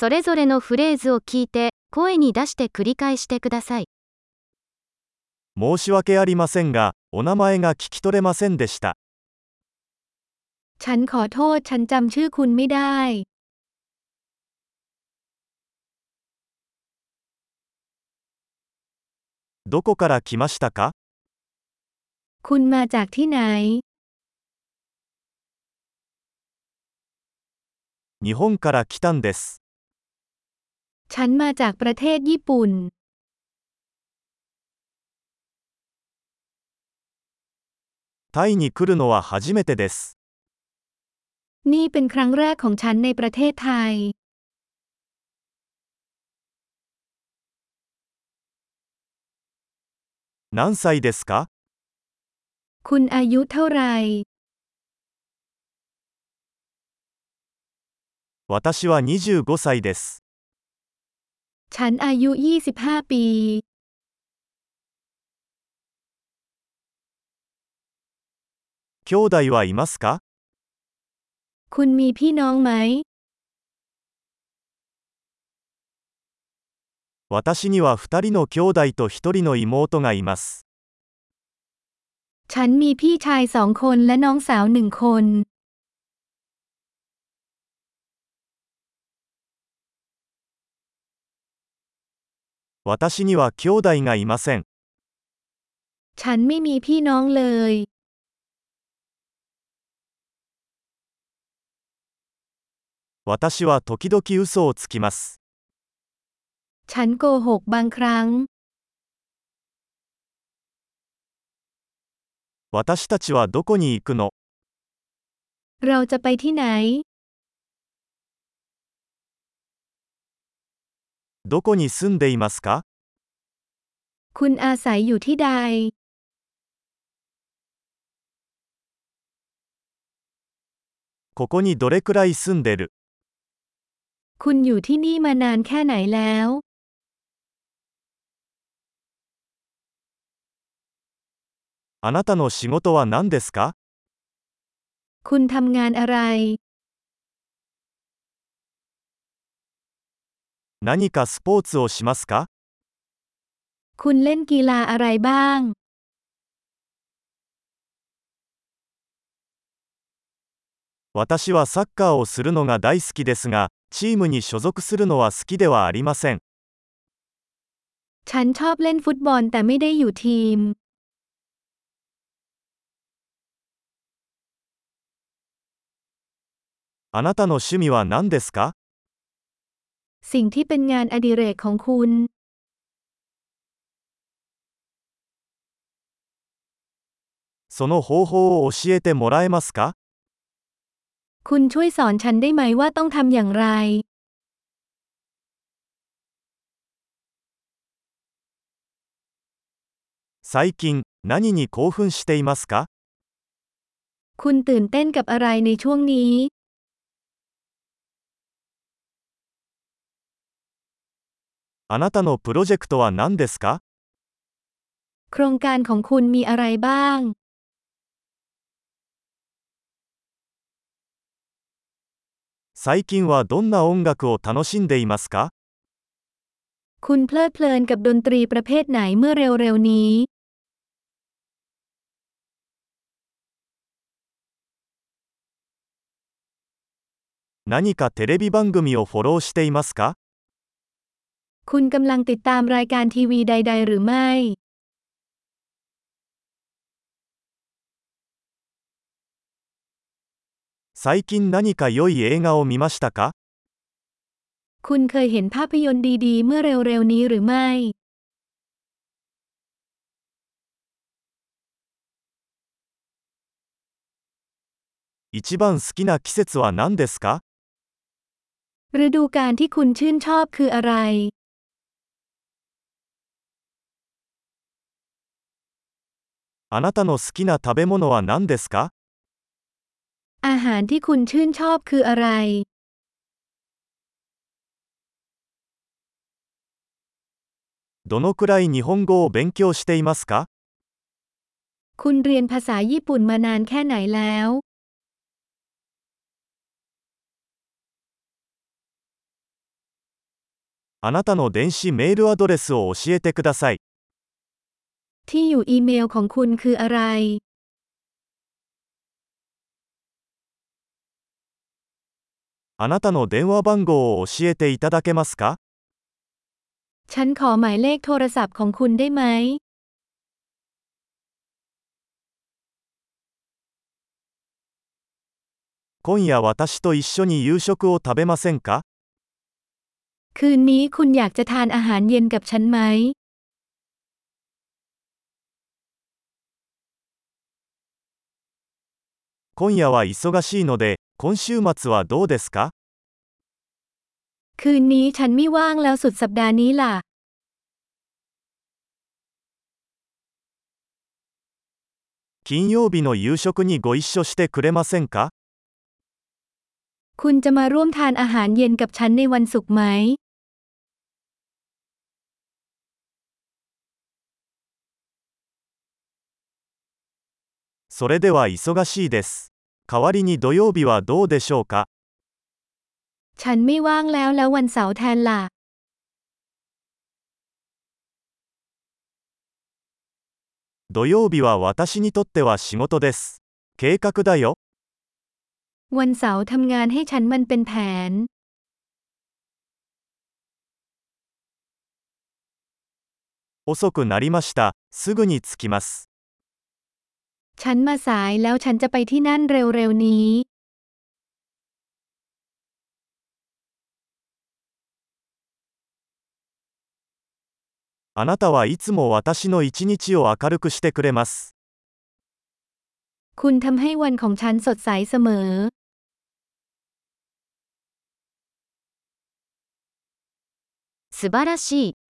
それぞれのフレーズを聞いて、声に出して繰り返してください。申し訳ありませんが、お名前が聞き取れませんでした。 ฉันขอโทษฉันจำชื่อคุณไม่ได้ どこから来ましたか คุณมาจากที่ไหน 日本から来たんです。 ฉันมาจากประเทศญี่ปุ่น タイに来るのは初めてです。 นี่เป็นครั้งแรกของฉันในประเทศไทย 何歳ですか คุณอายุเท่าไหร่ 私は25歳です。 ฉันอายุ 25 ปี 兄弟はいますか คุณมีพี่น้องไหม 私には2人の兄弟と1人の妹がいます。 ฉันมีพี่ชายสองคนและน้องสาวหนึ่งคน 私には兄弟がいません。 ฉันไม่มีพี่น้องเลย 私は時々嘘をつきます。 ฉันโกหกบางครั้ง 私たちはどこに行くの เราจะไปที่ไหน どこに住んでいますかคุณอาศัยอยู่ที่ใดここにどれくらい住んでるคุณอยู่ที่นี่มานานแค่ไหนแล้วあなたの仕事は何ですかคุณทำงานอะไร 何かスポーツをしますか คุณเล่นกีฬาอะไรบ้าง 私はサッカーをするのが大好きですが、チームに所属するのは好きではありません。 ฉันชอบเล่นฟุตบอลแต่ไม่ได้อยู่ทีม あなたの趣味は何ですか สิ่งที่เป็นงานอดิเรกของคุณ その方法を教えてもらえますか คุณช่วยสอนฉันได้ไหมว่าต้องทำอย่างไร 最近、何に興奮していますか คุณตื่นเต้นกับอะไรในช่วงนี้ あなたのプロジェクトは何ですかโครงการของคุณมีอะไรบ้าง最近はどんな音楽を楽しんでいますかคุณเพลิดเพลินกับดนตรีประเภทไหนเมื่อเร็วๆนี้何かテレビ番組をフォローしていますか คุณกำลังติดตามรายการทีวีใด ๆ หรือไม่ 最近何か良い映画を見ましたか คุณเคยเห็นภาพยนตร์ดีๆ เมื่อเร็วๆนี้หรือไม่ 一番好きな季節は何ですか ฤดูกาลที่คุณชื่นชอบคืออะไร あなたの好きな食べ物は何ですか อาหารที่คุณชื่นชอบคืออะไร どのくらい日本語を勉強していますか คุณเรียนภาษาญี่ปุ่นมานานแค่ไหนแล้ว あなたの電子メールアドレスを教えてください。 ที่อยู่อีเมลของคุณคืออะไร あなたの電話番号を教えていただけますか ฉันขอหมายเลขโทรศัพท์ของคุณได้ไหม 今夜私と一緒に夕食を食べませんか คืนนี้คุณอยากจะทานอาหารเย็นกับฉันไหม 今夜は忙しいので、今週末はどうですか คืนนี้ฉันไม่ว่างแล้วสุดสัปดาห์นี้ล่ะ 金曜日の夕食にご一緒してくれませんか คุณจะมาร่วมทานอาหารเย็นกับฉันในวันศุกร์ไหม それでは忙しいです。 代わりに土曜日はどうでしょうか ฉันไม่ว่างแล้วแล้ววันเสาร์แทนล่ะ 土曜日は私にとっては仕事です。計画だよ。 วันเสาร์ทำงานให้ฉันมันเป็นแผน 遅くなりました。すぐに着きます。 ฉันมาสายแล้วฉันจะไปที่นั่นเร็วๆนี้ あなたはいつも私の一日を明るくしてくれます。 คุณทำให้วันของฉันสดใสเสมอ 素晴らしい。